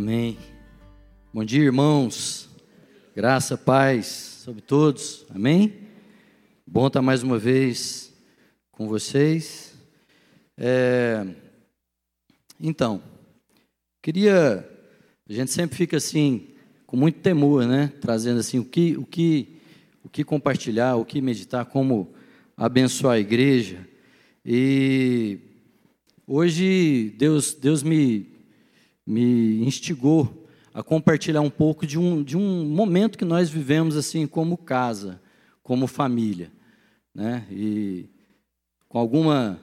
Amém. Bom dia, irmãos. Graça, paz sobre todos. Amém. Bom estar mais uma vez com vocês. É... Então, queria. A gente sempre fica assim, com muito temor, né? Trazendo assim o que, o que, o que compartilhar, o que meditar, como abençoar a igreja. E hoje Deus, Deus me me instigou a compartilhar um pouco de um, de um momento que nós vivemos assim como casa, como família, né? E com alguma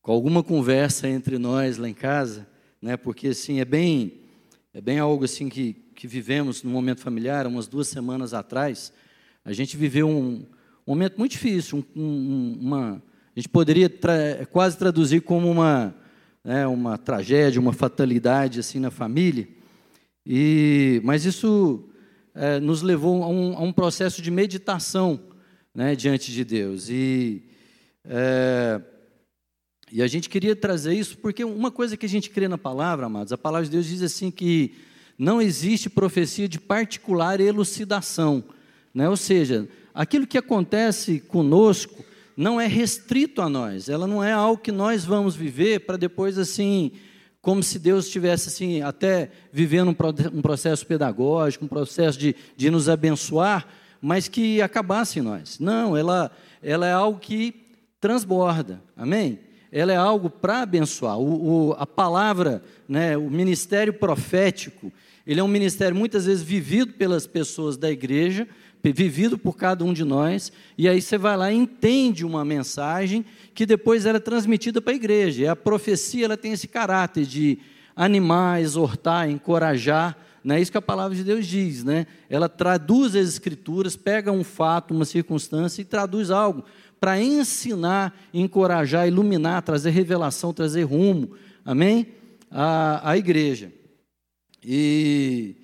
com alguma conversa entre nós lá em casa, né? Porque assim é bem é bem algo assim que que vivemos no momento familiar, umas duas semanas atrás, a gente viveu um, um momento muito difícil, um, um, uma a gente poderia tra quase traduzir como uma né, uma tragédia, uma fatalidade assim na família. E, mas isso é, nos levou a um, a um, processo de meditação né, diante de Deus. E, é, e a gente queria trazer isso porque uma coisa que a gente crê na palavra, amados, a palavra de Deus diz assim que não existe profecia de particular elucidação. Né? Ou seja, aquilo que acontece conosco não é restrito a nós, ela não é algo que nós vamos viver para depois assim, como se Deus estivesse assim, até vivendo um processo pedagógico, um processo de, de nos abençoar, mas que acabasse em nós. Não, ela, ela é algo que transborda, amém? Ela é algo para abençoar. O, o, a palavra, né, o ministério profético, ele é um ministério muitas vezes vivido pelas pessoas da igreja, vivido por cada um de nós, e aí você vai lá e entende uma mensagem que depois era é transmitida para a igreja. E a profecia ela tem esse caráter de animar, exortar, encorajar, não é isso que a palavra de Deus diz, né? Ela traduz as escrituras, pega um fato, uma circunstância e traduz algo para ensinar, encorajar, iluminar, trazer revelação, trazer rumo, amém? A, a igreja. E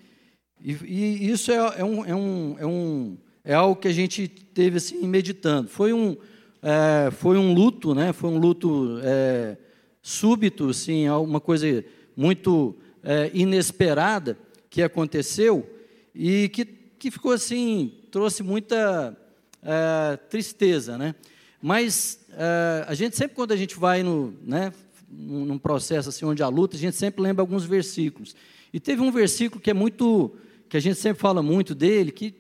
e, e isso é, é, um, é, um, é, um, é algo que a gente teve assim meditando. Foi um, é, foi um luto, né? Foi um luto é, súbito, assim, uma coisa muito é, inesperada que aconteceu e que, que ficou assim, trouxe muita é, tristeza, né? Mas é, a gente sempre quando a gente vai no, né, num processo assim onde há luta, a gente sempre lembra alguns versículos. E teve um versículo que é muito que a gente sempre fala muito dele, que,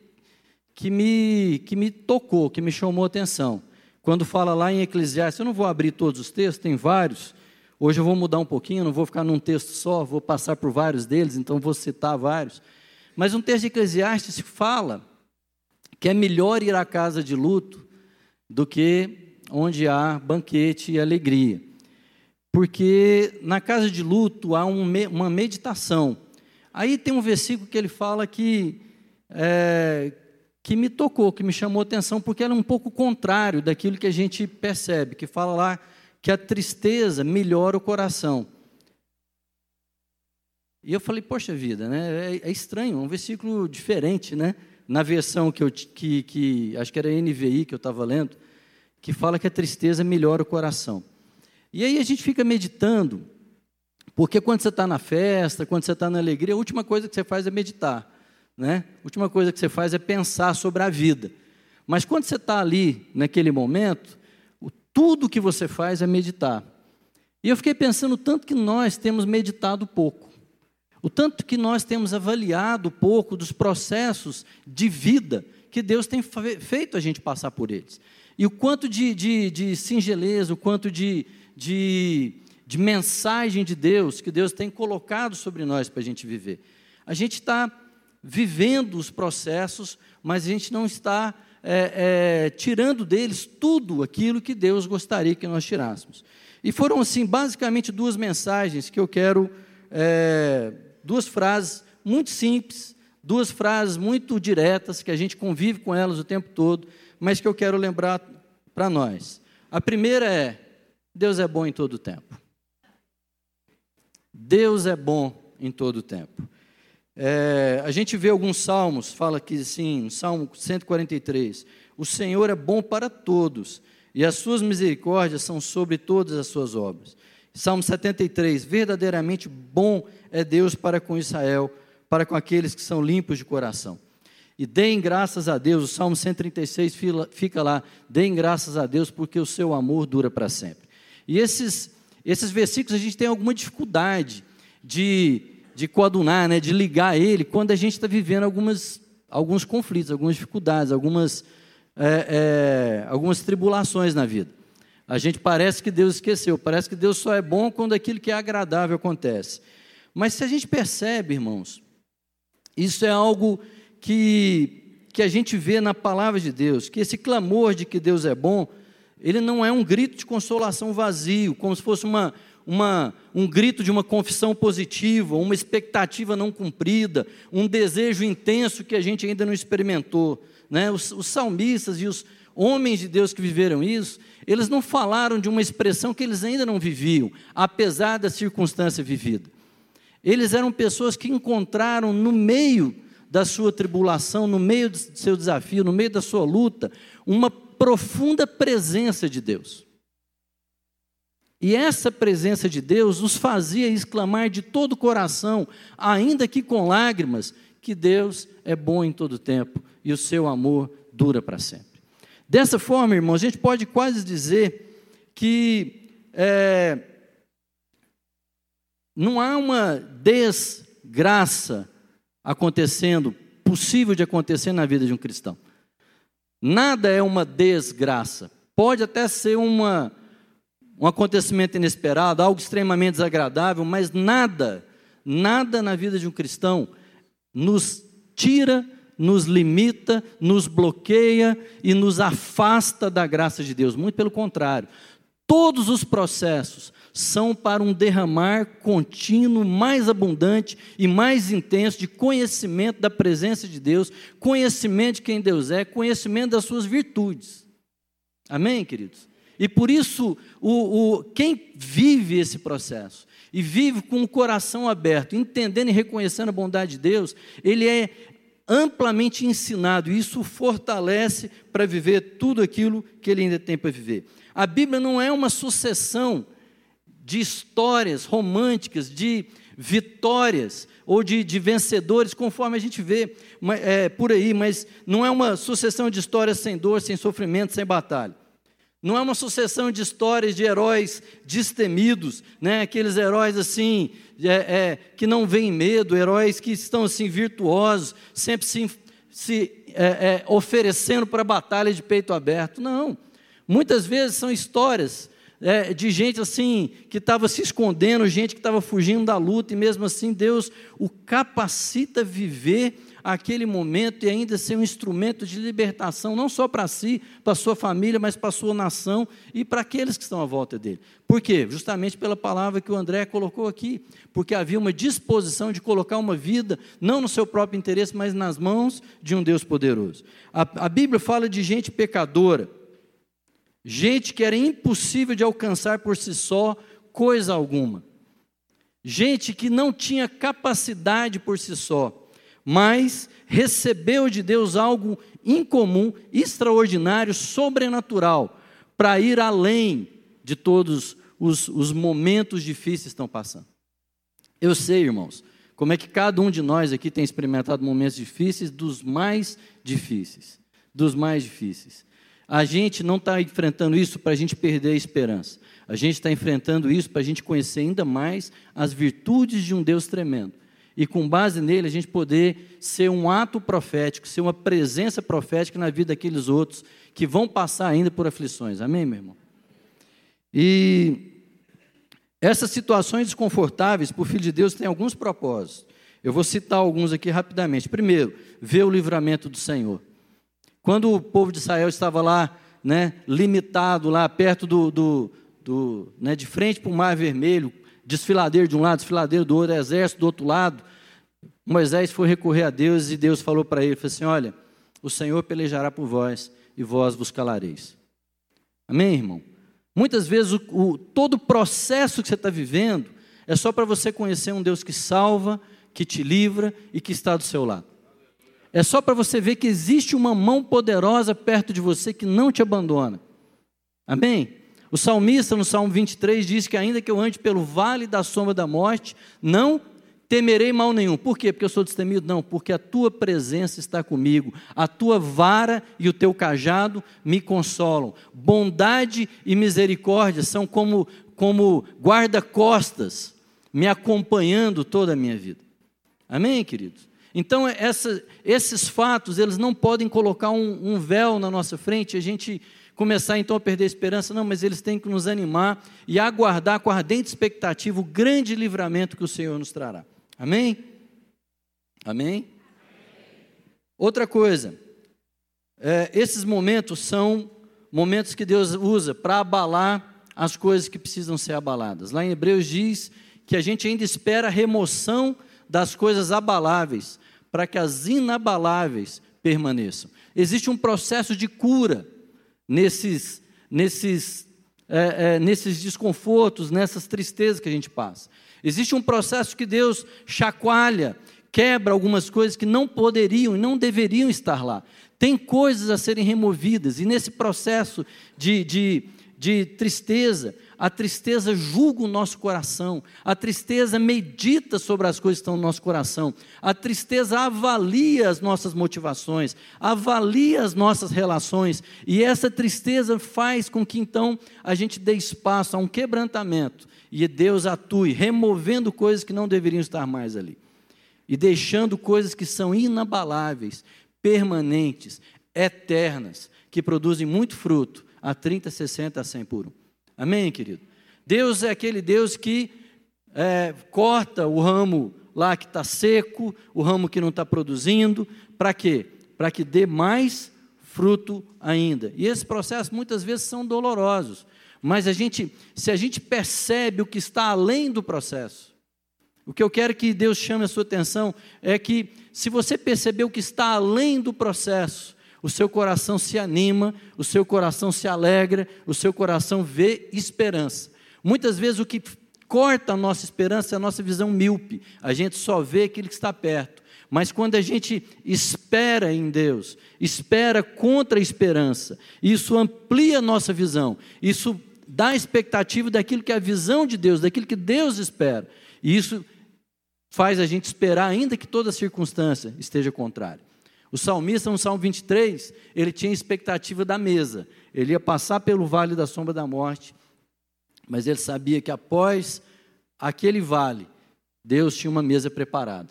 que, me, que me tocou, que me chamou a atenção. Quando fala lá em Eclesiastes, eu não vou abrir todos os textos, tem vários. Hoje eu vou mudar um pouquinho, não vou ficar num texto só, vou passar por vários deles, então vou citar vários. Mas um texto de Eclesiastes fala que é melhor ir à casa de luto do que onde há banquete e alegria. Porque na casa de luto há um, uma meditação Aí tem um versículo que ele fala que, é, que me tocou, que me chamou atenção, porque ela é um pouco contrário daquilo que a gente percebe, que fala lá que a tristeza melhora o coração. E eu falei, poxa vida, né? É, é estranho, é um versículo diferente, né? Na versão que eu que, que acho que era NVI que eu estava lendo, que fala que a tristeza melhora o coração. E aí a gente fica meditando porque quando você está na festa, quando você está na alegria, a última coisa que você faz é meditar. Né? A última coisa que você faz é pensar sobre a vida. Mas quando você está ali, naquele momento, tudo que você faz é meditar. E eu fiquei pensando o tanto que nós temos meditado pouco. O tanto que nós temos avaliado pouco dos processos de vida que Deus tem feito a gente passar por eles. E o quanto de, de, de singeleza, o quanto de, de de mensagem de Deus que Deus tem colocado sobre nós para a gente viver. A gente está vivendo os processos, mas a gente não está é, é, tirando deles tudo aquilo que Deus gostaria que nós tirássemos. E foram, assim, basicamente duas mensagens que eu quero, é, duas frases muito simples, duas frases muito diretas, que a gente convive com elas o tempo todo, mas que eu quero lembrar para nós. A primeira é: Deus é bom em todo o tempo. Deus é bom em todo o tempo. É, a gente vê alguns salmos, fala que sim, Salmo 143, o Senhor é bom para todos, e as suas misericórdias são sobre todas as suas obras. Salmo 73, verdadeiramente bom é Deus para com Israel, para com aqueles que são limpos de coração. E deem graças a Deus, o Salmo 136 fica lá, deem graças a Deus porque o seu amor dura para sempre. E esses, esses versículos a gente tem alguma dificuldade de, de coadunar, né, de ligar ele, quando a gente está vivendo algumas, alguns conflitos, algumas dificuldades, algumas, é, é, algumas tribulações na vida. A gente parece que Deus esqueceu, parece que Deus só é bom quando aquilo que é agradável acontece. Mas se a gente percebe, irmãos, isso é algo que, que a gente vê na palavra de Deus, que esse clamor de que Deus é bom, ele não é um grito de consolação vazio, como se fosse uma, uma, um grito de uma confissão positiva, uma expectativa não cumprida, um desejo intenso que a gente ainda não experimentou. Né? Os, os salmistas e os homens de Deus que viveram isso, eles não falaram de uma expressão que eles ainda não viviam, apesar da circunstância vivida. Eles eram pessoas que encontraram no meio da sua tribulação, no meio do seu desafio, no meio da sua luta, uma profunda presença de Deus. E essa presença de Deus os fazia exclamar de todo o coração, ainda que com lágrimas, que Deus é bom em todo tempo e o seu amor dura para sempre. Dessa forma, irmãos, a gente pode quase dizer que é, não há uma desgraça acontecendo, possível de acontecer na vida de um cristão. Nada é uma desgraça. Pode até ser uma, um acontecimento inesperado, algo extremamente desagradável, mas nada, nada na vida de um cristão nos tira, nos limita, nos bloqueia e nos afasta da graça de Deus. Muito pelo contrário. Todos os processos, são para um derramar contínuo, mais abundante e mais intenso de conhecimento da presença de Deus, conhecimento de quem Deus é, conhecimento das suas virtudes. Amém, queridos? E por isso, o, o, quem vive esse processo e vive com o coração aberto, entendendo e reconhecendo a bondade de Deus, ele é amplamente ensinado, e isso fortalece para viver tudo aquilo que ele ainda tem para viver. A Bíblia não é uma sucessão de histórias românticas, de vitórias ou de, de vencedores, conforme a gente vê é, por aí, mas não é uma sucessão de histórias sem dor, sem sofrimento, sem batalha. Não é uma sucessão de histórias de heróis destemidos, né? aqueles heróis assim, é, é, que não veem medo, heróis que estão assim virtuosos, sempre se, se é, é oferecendo para a batalha de peito aberto. Não. Muitas vezes são histórias é, de gente assim que estava se escondendo, gente que estava fugindo da luta, e mesmo assim Deus o capacita a viver aquele momento e ainda ser um instrumento de libertação, não só para si, para sua família, mas para sua nação e para aqueles que estão à volta dele. Por quê? Justamente pela palavra que o André colocou aqui, porque havia uma disposição de colocar uma vida, não no seu próprio interesse, mas nas mãos de um Deus poderoso. A, a Bíblia fala de gente pecadora, gente que era impossível de alcançar por si só coisa alguma, gente que não tinha capacidade por si só, mas recebeu de Deus algo incomum, extraordinário, sobrenatural, para ir além de todos os, os momentos difíceis que estão passando. Eu sei, irmãos, como é que cada um de nós aqui tem experimentado momentos difíceis, dos mais difíceis, dos mais difíceis. A gente não está enfrentando isso para a gente perder a esperança. A gente está enfrentando isso para a gente conhecer ainda mais as virtudes de um Deus tremendo. E com base nele, a gente poder ser um ato profético, ser uma presença profética na vida daqueles outros que vão passar ainda por aflições. Amém, meu irmão? E essas situações desconfortáveis, por filho de Deus, têm alguns propósitos. Eu vou citar alguns aqui rapidamente. Primeiro, ver o livramento do Senhor. Quando o povo de Israel estava lá, né, limitado, lá perto do, do, do né, de frente para o Mar Vermelho, desfiladeiro de um lado, desfiladeiro do outro, exército do outro lado, Moisés foi recorrer a Deus e Deus falou para ele, falou assim, olha, o Senhor pelejará por vós e vós vos calareis. Amém, irmão? Muitas vezes o, o, todo o processo que você está vivendo é só para você conhecer um Deus que salva, que te livra e que está do seu lado. É só para você ver que existe uma mão poderosa perto de você que não te abandona. Amém? O salmista, no Salmo 23, diz que ainda que eu ande pelo vale da sombra da morte, não temerei mal nenhum. Por quê? Porque eu sou destemido? Não, porque a tua presença está comigo, a tua vara e o teu cajado me consolam. Bondade e misericórdia são como, como guarda-costas me acompanhando toda a minha vida. Amém, queridos? Então, essa, esses fatos, eles não podem colocar um, um véu na nossa frente, a gente começar então a perder a esperança, não, mas eles têm que nos animar e aguardar com ardente expectativa o grande livramento que o Senhor nos trará. Amém? Amém? Outra coisa, é, esses momentos são momentos que Deus usa para abalar as coisas que precisam ser abaladas. Lá em Hebreus diz que a gente ainda espera a remoção das coisas abaláveis, para que as inabaláveis permaneçam. Existe um processo de cura nesses, nesses, é, é, nesses desconfortos, nessas tristezas que a gente passa. Existe um processo que Deus chacoalha, quebra algumas coisas que não poderiam e não deveriam estar lá. Tem coisas a serem removidas, e nesse processo de, de, de tristeza, a tristeza julga o nosso coração, a tristeza medita sobre as coisas que estão no nosso coração, a tristeza avalia as nossas motivações, avalia as nossas relações, e essa tristeza faz com que então a gente dê espaço a um quebrantamento e Deus atue, removendo coisas que não deveriam estar mais ali, e deixando coisas que são inabaláveis, permanentes, eternas, que produzem muito fruto, a 30, 60, a 100 por um. Amém, querido? Deus é aquele Deus que é, corta o ramo lá que está seco, o ramo que não está produzindo, para quê? Para que dê mais fruto ainda. E esses processos muitas vezes são dolorosos, mas a gente, se a gente percebe o que está além do processo, o que eu quero que Deus chame a sua atenção é que, se você perceber o que está além do processo, o seu coração se anima, o seu coração se alegra, o seu coração vê esperança. Muitas vezes o que corta a nossa esperança é a nossa visão míope, a gente só vê aquilo que está perto. Mas quando a gente espera em Deus, espera contra a esperança, isso amplia a nossa visão, isso dá expectativa daquilo que é a visão de Deus, daquilo que Deus espera. E isso faz a gente esperar, ainda que toda circunstância esteja contrária. O salmista, no Salmo 23, ele tinha expectativa da mesa. Ele ia passar pelo vale da sombra da morte, mas ele sabia que após aquele vale, Deus tinha uma mesa preparada.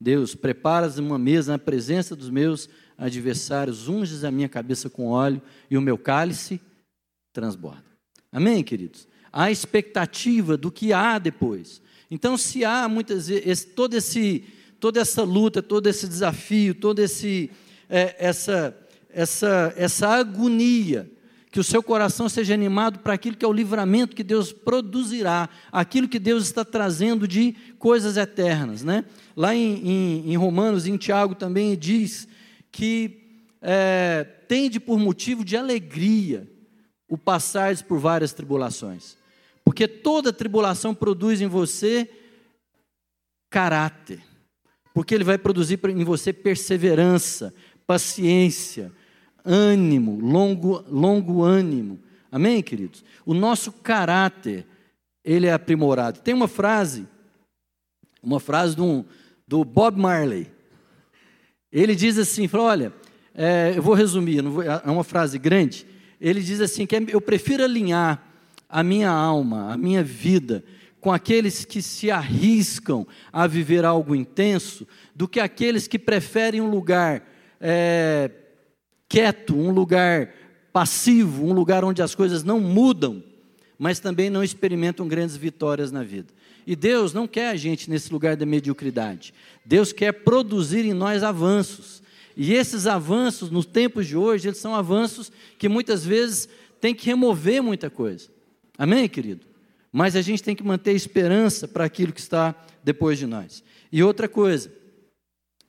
Deus, preparas uma mesa na presença dos meus adversários, unges a minha cabeça com óleo e o meu cálice transborda. Amém, queridos? Há expectativa do que há depois. Então, se há muitas vezes todo esse toda essa luta, todo esse desafio, toda esse, é, essa, essa, essa agonia, que o seu coração seja animado para aquilo que é o livramento que Deus produzirá, aquilo que Deus está trazendo de coisas eternas. Né? Lá em, em, em Romanos, em Tiago também diz que é, tende por motivo de alegria o passar por várias tribulações, porque toda tribulação produz em você caráter porque ele vai produzir em você perseverança, paciência, ânimo, longo, longo ânimo. Amém, queridos? O nosso caráter, ele é aprimorado. Tem uma frase, uma frase do, do Bob Marley. Ele diz assim: olha, é, eu vou resumir, vou, é uma frase grande. Ele diz assim: que é, eu prefiro alinhar a minha alma, a minha vida, com aqueles que se arriscam a viver algo intenso, do que aqueles que preferem um lugar é, quieto, um lugar passivo, um lugar onde as coisas não mudam, mas também não experimentam grandes vitórias na vida. E Deus não quer a gente nesse lugar da mediocridade. Deus quer produzir em nós avanços. E esses avanços, nos tempos de hoje, eles são avanços que muitas vezes tem que remover muita coisa. Amém, querido? Mas a gente tem que manter esperança para aquilo que está depois de nós. E outra coisa,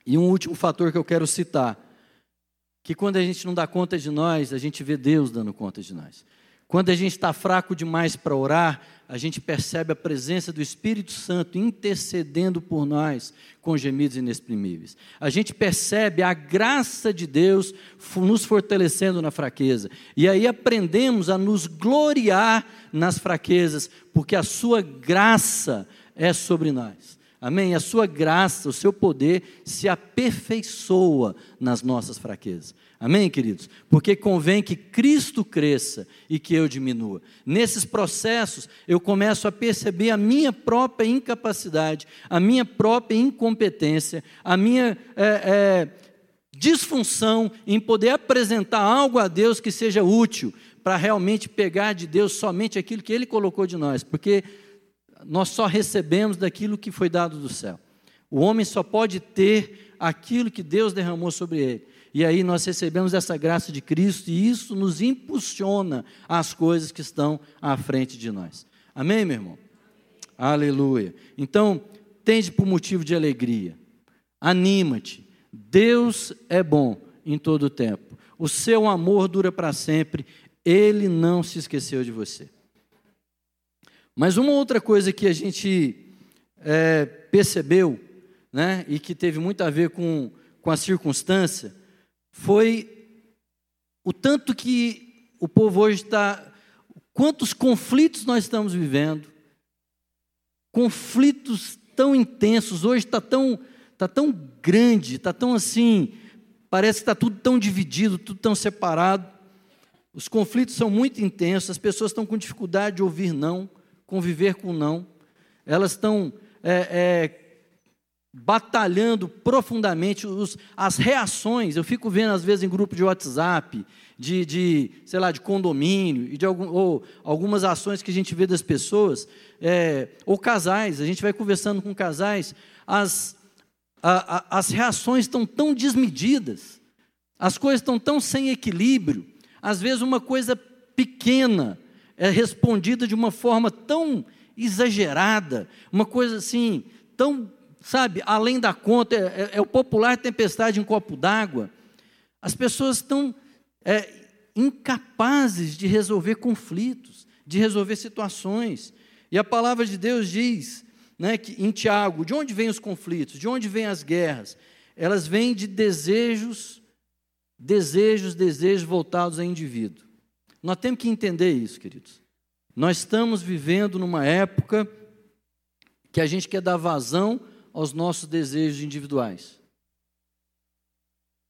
e um último fator que eu quero citar, que quando a gente não dá conta de nós, a gente vê Deus dando conta de nós. Quando a gente está fraco demais para orar, a gente percebe a presença do Espírito Santo intercedendo por nós com gemidos inexprimíveis. A gente percebe a graça de Deus nos fortalecendo na fraqueza. E aí aprendemos a nos gloriar nas fraquezas, porque a Sua graça é sobre nós. Amém? A Sua graça, o Seu poder se aperfeiçoa nas nossas fraquezas. Amém, queridos? Porque convém que Cristo cresça e que eu diminua. Nesses processos, eu começo a perceber a minha própria incapacidade, a minha própria incompetência, a minha é, é, disfunção em poder apresentar algo a Deus que seja útil para realmente pegar de Deus somente aquilo que Ele colocou de nós, porque nós só recebemos daquilo que foi dado do céu. O homem só pode ter aquilo que Deus derramou sobre ele. E aí nós recebemos essa graça de Cristo e isso nos impulsiona às coisas que estão à frente de nós. Amém, meu irmão? Aleluia. Então, tende por motivo de alegria. Anima-te. Deus é bom em todo o tempo. O seu amor dura para sempre. Ele não se esqueceu de você. Mas uma outra coisa que a gente é, percebeu, né, e que teve muito a ver com, com a circunstância, foi o tanto que o povo hoje está. Quantos conflitos nós estamos vivendo, conflitos tão intensos, hoje está tão, tá tão grande, está tão assim, parece que está tudo tão dividido, tudo tão separado. Os conflitos são muito intensos, as pessoas estão com dificuldade de ouvir não, conviver com não, elas estão é, é, batalhando profundamente os, as reações. Eu fico vendo, às vezes, em grupo de WhatsApp, de, de sei lá, de condomínio, e de algum, ou algumas ações que a gente vê das pessoas, é, ou casais, a gente vai conversando com casais, as, a, a, as reações estão tão desmedidas, as coisas estão tão sem equilíbrio, às vezes uma coisa pequena é respondida de uma forma tão exagerada, uma coisa assim, tão sabe, além da conta, é, é, é o popular tempestade em copo d'água. As pessoas estão é, incapazes de resolver conflitos, de resolver situações. E a palavra de Deus diz, né, que em Tiago, de onde vêm os conflitos, de onde vêm as guerras? Elas vêm de desejos, desejos, desejos voltados a indivíduo. Nós temos que entender isso, queridos. Nós estamos vivendo numa época que a gente quer dar vazão aos nossos desejos individuais.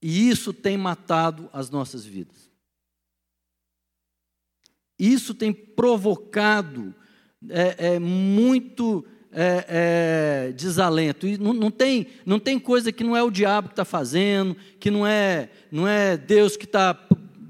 E isso tem matado as nossas vidas. Isso tem provocado é, é muito é, é, desalento. E não, não, tem, não tem coisa que não é o diabo que está fazendo, que não é, não é Deus que está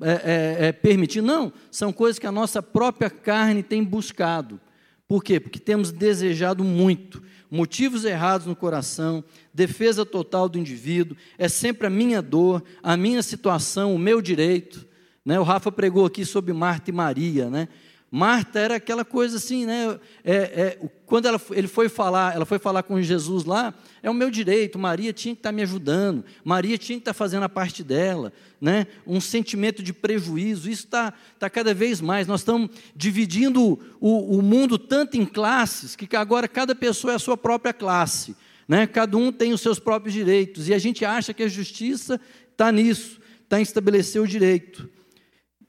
é, é, é, permitindo. Não, são coisas que a nossa própria carne tem buscado. Por quê? Porque temos desejado muito motivos errados no coração, defesa total do indivíduo, é sempre a minha dor, a minha situação, o meu direito. Né? O Rafa pregou aqui sobre Marta e Maria, né? Marta era aquela coisa assim, né? É, é, quando ela, ele foi falar, ela foi falar com Jesus lá, é o meu direito. Maria tinha que estar me ajudando, Maria tinha que estar fazendo a parte dela, né? Um sentimento de prejuízo, isso está tá cada vez mais. Nós estamos dividindo o, o mundo tanto em classes que agora cada pessoa é a sua própria classe, né? Cada um tem os seus próprios direitos e a gente acha que a justiça está nisso, está em estabelecer o direito.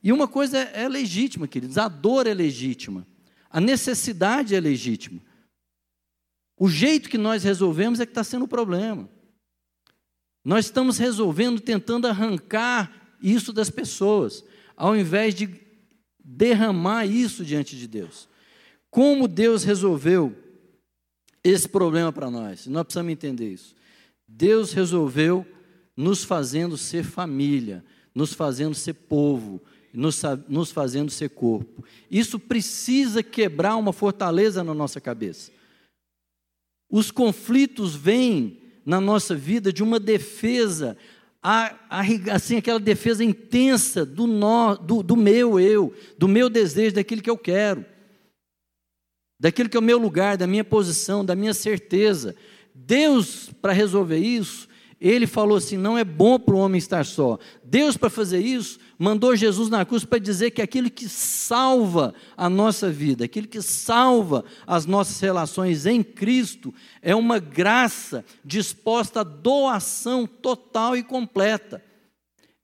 E uma coisa é, é legítima, queridos, a dor é legítima, a necessidade é legítima. O jeito que nós resolvemos é que está sendo o problema. Nós estamos resolvendo, tentando arrancar isso das pessoas, ao invés de derramar isso diante de Deus. Como Deus resolveu esse problema para nós? Nós precisamos entender isso. Deus resolveu nos fazendo ser família, nos fazendo ser povo, nos, nos fazendo ser corpo. Isso precisa quebrar uma fortaleza na nossa cabeça. Os conflitos vêm na nossa vida de uma defesa, assim, aquela defesa intensa do, do, do meu eu, do meu desejo, daquilo que eu quero, daquilo que é o meu lugar, da minha posição, da minha certeza. Deus, para resolver isso, Ele falou assim: não é bom para o homem estar só. Deus, para fazer isso, mandou Jesus na cruz para dizer que aquilo que salva a nossa vida, aquilo que salva as nossas relações em Cristo, é uma graça disposta à doação total e completa.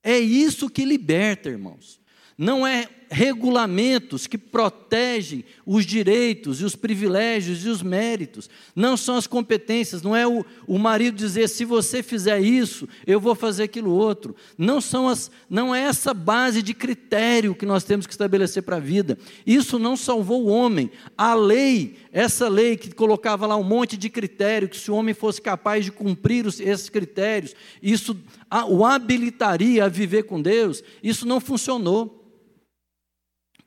É isso que liberta, irmãos. Não é regulamentos que protegem os direitos e os privilégios e os méritos. Não são as competências, não é o, o marido dizer se você fizer isso, eu vou fazer aquilo outro. Não são as, não é essa base de critério que nós temos que estabelecer para a vida. Isso não salvou o homem. A lei, essa lei que colocava lá um monte de critério, que se o homem fosse capaz de cumprir os, esses critérios, isso o habilitaria a viver com Deus, isso não funcionou.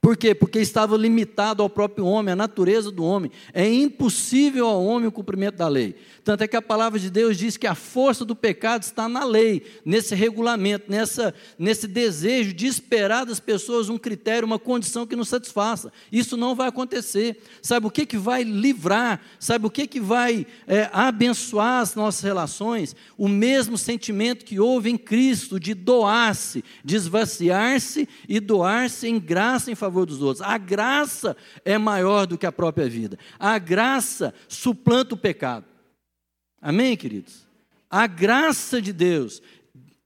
Por quê? Porque estava limitado ao próprio homem, à natureza do homem. É impossível ao homem o cumprimento da lei. Tanto é que a palavra de Deus diz que a força do pecado está na lei, nesse regulamento, nessa, nesse desejo de esperar das pessoas um critério, uma condição que nos satisfaça. Isso não vai acontecer. Sabe o que, que vai livrar? Sabe o que, que vai é, abençoar as nossas relações? O mesmo sentimento que houve em Cristo de doar-se, de esvaziar-se e doar-se em graça em favor dos outros. A graça é maior do que a própria vida. A graça suplanta o pecado. Amém, queridos? A graça de Deus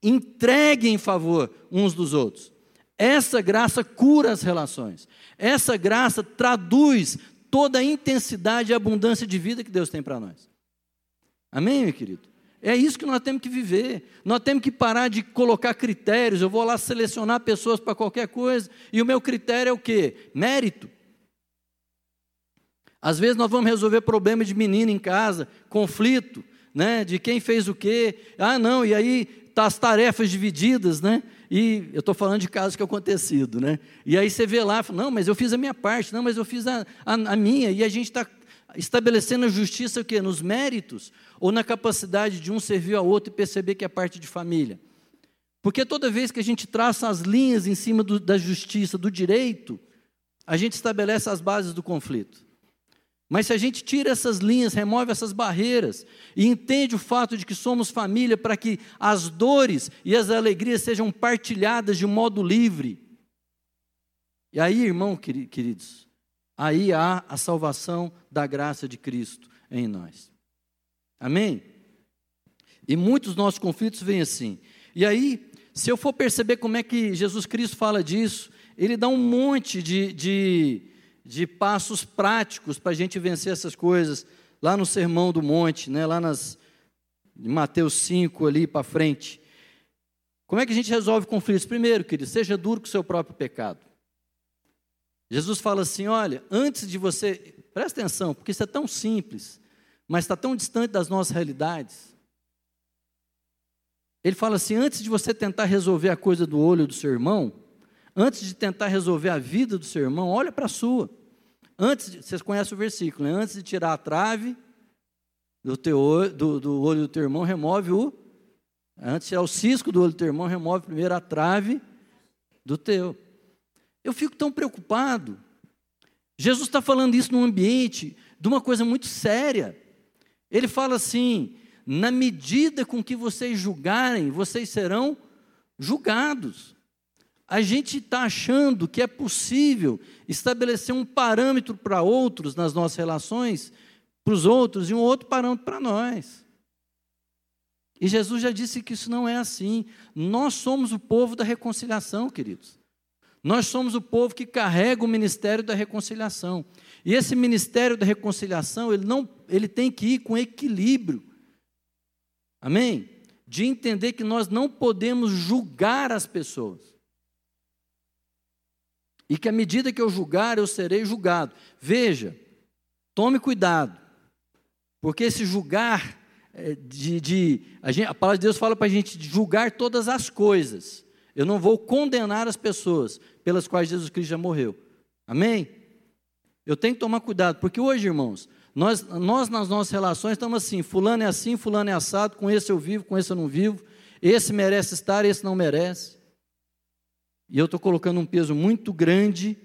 entregue em favor uns dos outros. Essa graça cura as relações. Essa graça traduz toda a intensidade e abundância de vida que Deus tem para nós. Amém, meu querido? É isso que nós temos que viver. Nós temos que parar de colocar critérios. Eu vou lá selecionar pessoas para qualquer coisa. E o meu critério é o quê? Mérito. Às vezes nós vamos resolver problema de menino em casa, conflito, né, de quem fez o quê. Ah, não, e aí tá as tarefas divididas, né? E eu estou falando de casos que acontecido, né? E aí você vê lá, não, mas eu fiz a minha parte, não, mas eu fiz a, a, a minha, e a gente está estabelecendo a justiça o quê? Nos méritos ou na capacidade de um servir ao outro e perceber que é parte de família. Porque toda vez que a gente traça as linhas em cima do, da justiça, do direito, a gente estabelece as bases do conflito. Mas se a gente tira essas linhas, remove essas barreiras e entende o fato de que somos família para que as dores e as alegrias sejam partilhadas de modo livre. E aí, irmão, queridos, aí há a salvação da graça de Cristo em nós. Amém? E muitos dos nossos conflitos vêm assim. E aí, se eu for perceber como é que Jesus Cristo fala disso, ele dá um monte de, de de passos práticos para a gente vencer essas coisas, lá no Sermão do Monte, né, lá nas Mateus 5 ali para frente. Como é que a gente resolve conflitos? Primeiro, querido, seja duro com o seu próprio pecado. Jesus fala assim: olha, antes de você, presta atenção, porque isso é tão simples, mas está tão distante das nossas realidades. Ele fala assim: antes de você tentar resolver a coisa do olho do seu irmão, antes de tentar resolver a vida do seu irmão, olha para a sua. Antes, de, vocês conhecem o versículo, né? antes de tirar a trave do, teu, do, do olho do teu irmão, remove o. Antes de tirar o cisco do olho do teu irmão, remove primeiro a trave do teu. Eu fico tão preocupado. Jesus está falando isso num ambiente de uma coisa muito séria. Ele fala assim: na medida com que vocês julgarem, vocês serão julgados a gente está achando que é possível estabelecer um parâmetro para outros nas nossas relações, para os outros, e um outro parâmetro para nós. E Jesus já disse que isso não é assim. Nós somos o povo da reconciliação, queridos. Nós somos o povo que carrega o ministério da reconciliação. E esse ministério da reconciliação, ele não, ele tem que ir com equilíbrio. Amém? De entender que nós não podemos julgar as pessoas e que à medida que eu julgar, eu serei julgado. Veja, tome cuidado, porque esse julgar, é, de, de a, gente, a, palavra de Deus fala para a gente julgar todas as coisas. Eu não vou condenar as pessoas pelas quais Jesus Cristo já morreu. Amém? Eu tenho que tomar cuidado, porque hoje, irmãos, nós, nós nas nossas relações estamos assim: fulano é assim, fulano é assado, com esse eu vivo, com esse eu não vivo, esse merece estar, esse não merece. E eu estou colocando um peso muito grande,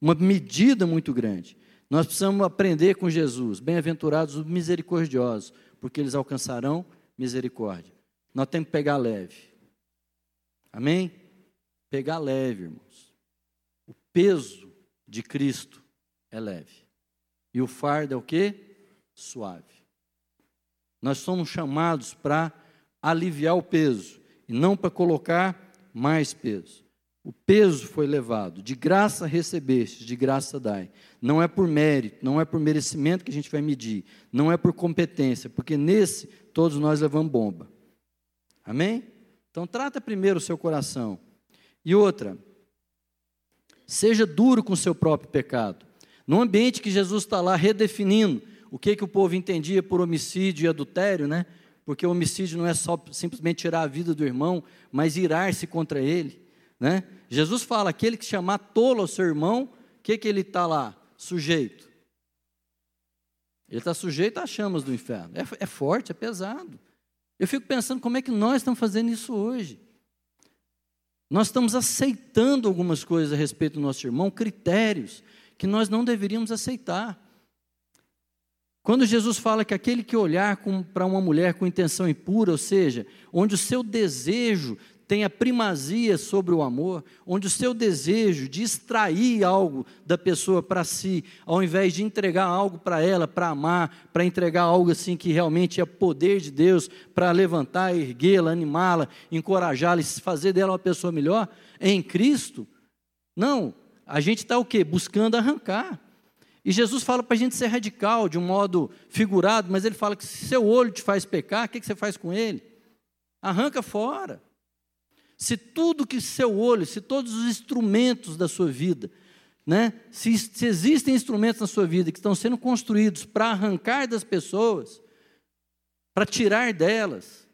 uma medida muito grande. Nós precisamos aprender com Jesus. Bem-aventurados os misericordiosos, porque eles alcançarão misericórdia. nós temos que pegar leve. Amém? Pegar leve, irmãos. O peso de Cristo é leve. E o fardo é o que? Suave. Nós somos chamados para aliviar o peso e não para colocar mais peso. O peso foi levado, de graça recebeste, de graça dai. Não é por mérito, não é por merecimento que a gente vai medir, não é por competência, porque nesse todos nós levamos bomba. Amém? Então trata primeiro o seu coração. E outra, seja duro com o seu próprio pecado. No ambiente que Jesus está lá redefinindo o que, que o povo entendia por homicídio e adultério, né? Porque o homicídio não é só simplesmente tirar a vida do irmão, mas irar-se contra ele. Né? Jesus fala: aquele que chamar tolo ao seu irmão, o que, que ele está lá? Sujeito. Ele está sujeito às chamas do inferno. É, é forte, é pesado. Eu fico pensando como é que nós estamos fazendo isso hoje. Nós estamos aceitando algumas coisas a respeito do nosso irmão, critérios que nós não deveríamos aceitar. Quando Jesus fala que aquele que olhar para uma mulher com intenção impura, ou seja, onde o seu desejo tem a primazia sobre o amor, onde o seu desejo de extrair algo da pessoa para si, ao invés de entregar algo para ela, para amar, para entregar algo assim que realmente é poder de Deus para levantar, erguê-la, animá-la, encorajá-la fazer dela uma pessoa melhor, em Cristo. Não, a gente está o quê? Buscando arrancar. E Jesus fala para a gente ser radical, de um modo figurado, mas ele fala que se seu olho te faz pecar, o que, que você faz com ele? Arranca fora. Se tudo que seu olho, se todos os instrumentos da sua vida, né, se, se existem instrumentos na sua vida que estão sendo construídos para arrancar das pessoas, para tirar delas,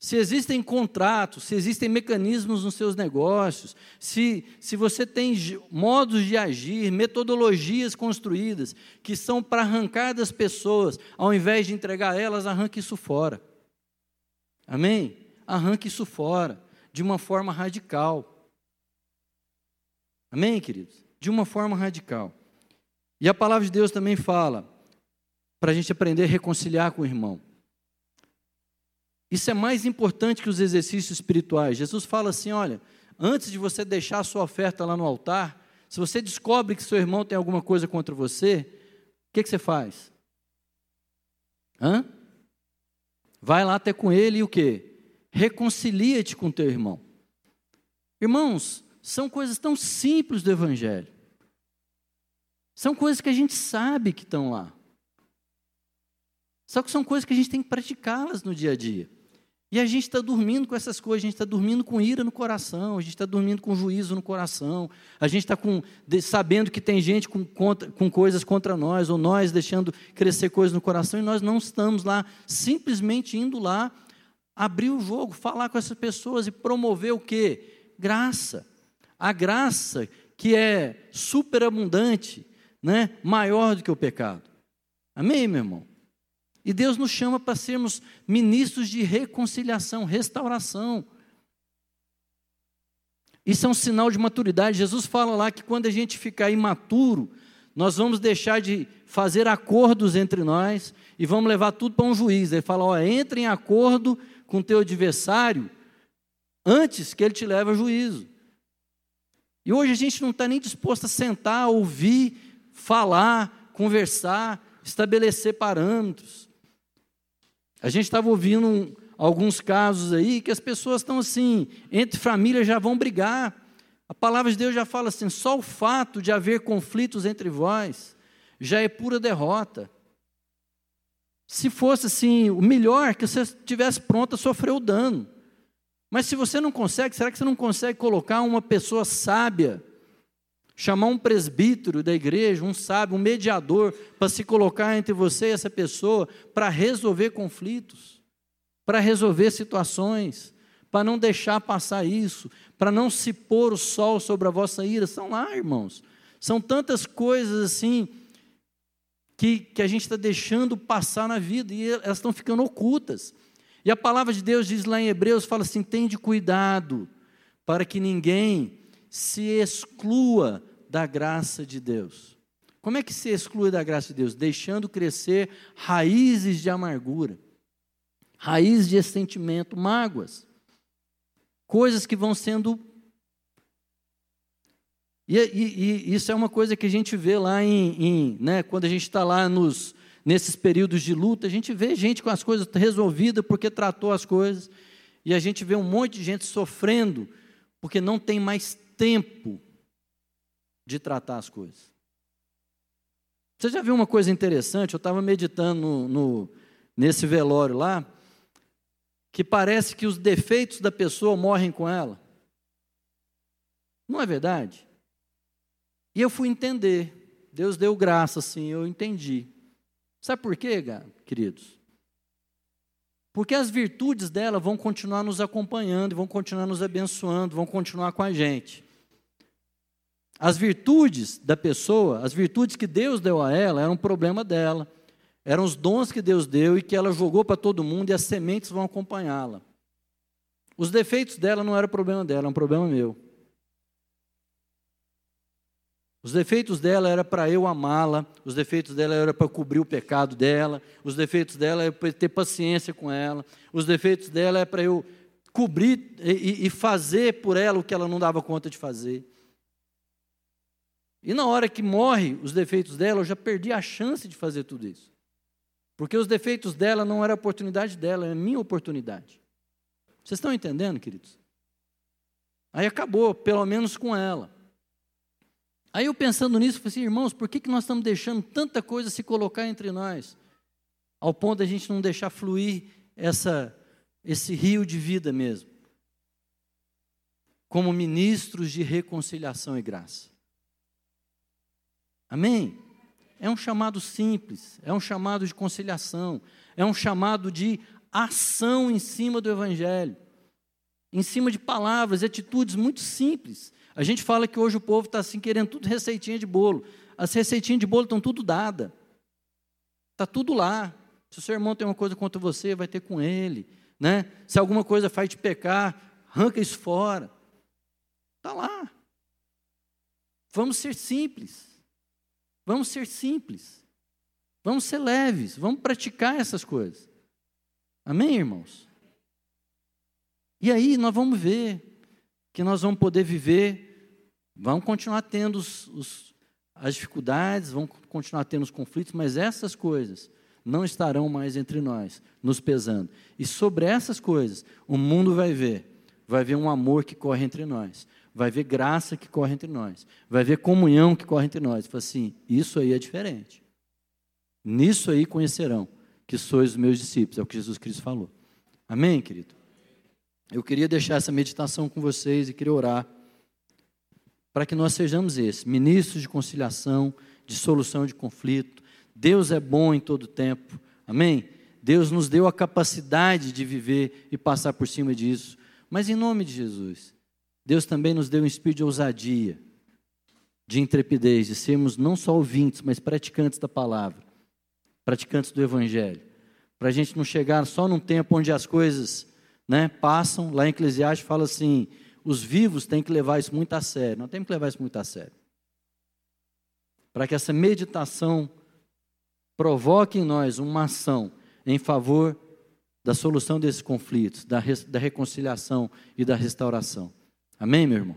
se existem contratos, se existem mecanismos nos seus negócios, se, se você tem modos de agir, metodologias construídas que são para arrancar das pessoas, ao invés de entregar elas, arranque isso fora. Amém? Arranque isso fora de uma forma radical. Amém, queridos? De uma forma radical. E a palavra de Deus também fala para a gente aprender a reconciliar com o irmão. Isso é mais importante que os exercícios espirituais. Jesus fala assim: olha, antes de você deixar a sua oferta lá no altar, se você descobre que seu irmão tem alguma coisa contra você, o que, que você faz? Hã? Vai lá até com ele e o quê? Reconcilia-te com teu irmão. Irmãos, são coisas tão simples do Evangelho. São coisas que a gente sabe que estão lá. Só que são coisas que a gente tem que praticá-las no dia a dia. E a gente está dormindo com essas coisas, a gente está dormindo com ira no coração, a gente está dormindo com juízo no coração, a gente está sabendo que tem gente com, contra, com coisas contra nós, ou nós deixando crescer coisas no coração, e nós não estamos lá, simplesmente indo lá abrir o jogo, falar com essas pessoas e promover o que? Graça. A graça que é superabundante, né? maior do que o pecado. Amém, meu irmão? E Deus nos chama para sermos ministros de reconciliação, restauração. Isso é um sinal de maturidade. Jesus fala lá que quando a gente ficar imaturo, nós vamos deixar de fazer acordos entre nós e vamos levar tudo para um juiz. Ele fala: ó, entre em acordo com teu adversário antes que ele te leve a juízo. E hoje a gente não está nem disposto a sentar, ouvir, falar, conversar, estabelecer parâmetros. A gente estava ouvindo um, alguns casos aí que as pessoas estão assim, entre famílias já vão brigar. A palavra de Deus já fala assim: só o fato de haver conflitos entre vós já é pura derrota. Se fosse assim, o melhor que você estivesse pronto a sofrer o dano. Mas se você não consegue, será que você não consegue colocar uma pessoa sábia, chamar um presbítero da igreja, um sábio, um mediador, para se colocar entre você e essa pessoa, para resolver conflitos, para resolver situações, para não deixar passar isso, para não se pôr o sol sobre a vossa ira? São lá, irmãos. São tantas coisas assim que, que a gente está deixando passar na vida e elas estão ficando ocultas. E a palavra de Deus diz lá em Hebreus, fala assim, tende cuidado para que ninguém se exclua da graça de Deus. Como é que se exclui da graça de Deus? Deixando crescer raízes de amargura. raiz de ressentimento, mágoas. Coisas que vão sendo. E, e, e, isso é uma coisa que a gente vê lá em. em né, quando a gente está lá nos, nesses períodos de luta, a gente vê gente com as coisas resolvidas porque tratou as coisas. E a gente vê um monte de gente sofrendo porque não tem mais tempo de tratar as coisas. Você já viu uma coisa interessante? Eu estava meditando no, no, nesse velório lá, que parece que os defeitos da pessoa morrem com ela. Não é verdade? E eu fui entender. Deus deu graça, assim, eu entendi. Sabe por quê, queridos? Porque as virtudes dela vão continuar nos acompanhando, vão continuar nos abençoando, vão continuar com a gente. As virtudes da pessoa, as virtudes que Deus deu a ela, eram um problema dela. Eram os dons que Deus deu e que ela jogou para todo mundo e as sementes vão acompanhá-la. Os defeitos dela não eram problema dela, era um problema meu. Os defeitos dela era para eu amá-la, os defeitos dela era para cobrir o pecado dela, os defeitos dela era para ter paciência com ela, os defeitos dela é para eu cobrir e, e fazer por ela o que ela não dava conta de fazer. E na hora que morre os defeitos dela, eu já perdi a chance de fazer tudo isso. Porque os defeitos dela não era a oportunidade dela, era a minha oportunidade. Vocês estão entendendo, queridos? Aí acabou, pelo menos com ela. Aí eu pensando nisso, falei assim, irmãos, por que, que nós estamos deixando tanta coisa se colocar entre nós? Ao ponto de a gente não deixar fluir essa, esse rio de vida mesmo. Como ministros de reconciliação e graça. Amém? É um chamado simples, é um chamado de conciliação, é um chamado de ação em cima do Evangelho, em cima de palavras e atitudes muito simples. A gente fala que hoje o povo está assim querendo tudo receitinha de bolo. As receitinhas de bolo estão tudo dadas. Está tudo lá. Se o seu irmão tem uma coisa contra você, vai ter com ele. Né? Se alguma coisa faz te pecar, arranca isso fora. Está lá. Vamos ser simples. Vamos ser simples. Vamos ser leves. Vamos praticar essas coisas. Amém, irmãos? E aí nós vamos ver que nós vamos poder viver, vamos continuar tendo os, os, as dificuldades, vamos continuar tendo os conflitos, mas essas coisas não estarão mais entre nós, nos pesando. E sobre essas coisas, o mundo vai ver, vai ver um amor que corre entre nós, vai ver graça que corre entre nós, vai ver comunhão que corre entre nós. Fala assim: isso aí é diferente. Nisso aí conhecerão que sois os meus discípulos, é o que Jesus Cristo falou. Amém, querido? Eu queria deixar essa meditação com vocês e queria orar para que nós sejamos esses, ministros de conciliação, de solução de conflito. Deus é bom em todo tempo. Amém? Deus nos deu a capacidade de viver e passar por cima disso. Mas em nome de Jesus, Deus também nos deu um espírito de ousadia, de intrepidez, de sermos não só ouvintes, mas praticantes da palavra, praticantes do evangelho. Para a gente não chegar só num tempo onde as coisas né, passam, lá em Eclesiastes fala assim: os vivos têm que levar isso muito a sério. Nós temos que levar isso muito a sério. Para que essa meditação provoque em nós uma ação em favor da solução desses conflitos, da, da reconciliação e da restauração. Amém, meu irmão?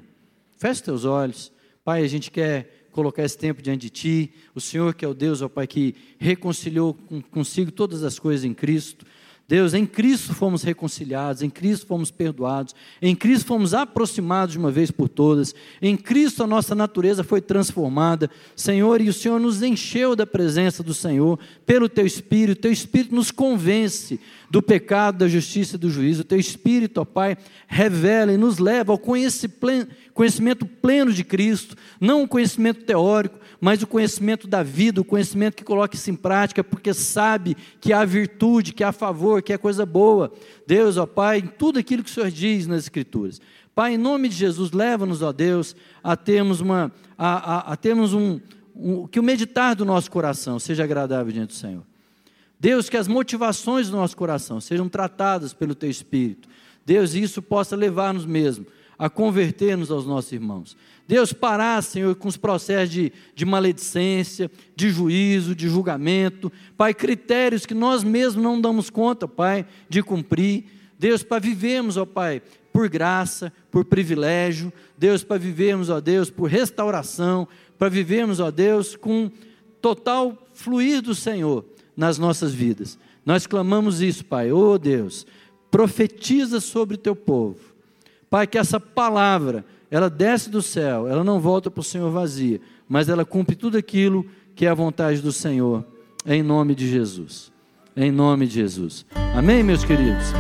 Feche teus olhos. Pai, a gente quer colocar esse tempo diante de Ti. O Senhor que é o Deus, ó Pai, que reconciliou consigo todas as coisas em Cristo. Deus, em Cristo fomos reconciliados, em Cristo fomos perdoados, em Cristo fomos aproximados de uma vez por todas, em Cristo a nossa natureza foi transformada, Senhor, e o Senhor nos encheu da presença do Senhor pelo Teu Espírito, Teu Espírito nos convence do pecado, da justiça e do juízo, Teu Espírito, ó Pai, revela e nos leva ao conhecimento pleno de Cristo, não um conhecimento teórico, mas o conhecimento da vida, o conhecimento que coloca isso em prática, porque sabe que há virtude, que há favor, que é coisa boa. Deus, ó Pai, em tudo aquilo que o Senhor diz nas Escrituras. Pai, em nome de Jesus, leva-nos, ó Deus, a termos, uma, a, a, a termos um, um, que o meditar do nosso coração seja agradável diante do Senhor. Deus, que as motivações do nosso coração sejam tratadas pelo Teu Espírito. Deus, isso possa levar-nos mesmo a converter-nos aos nossos irmãos. Deus, parar, Senhor, com os processos de, de maledicência, de juízo, de julgamento, Pai, critérios que nós mesmos não damos conta, Pai, de cumprir. Deus, para vivermos, ó Pai, por graça, por privilégio, Deus, para vivermos, ó Deus, por restauração, para vivermos, ó Deus, com total fluir do Senhor nas nossas vidas. Nós clamamos isso, Pai, oh Deus, profetiza sobre o teu povo. Pai, que essa palavra, ela desce do céu, ela não volta para o Senhor vazia, mas ela cumpre tudo aquilo que é a vontade do Senhor, em nome de Jesus. Em nome de Jesus. Amém, meus queridos?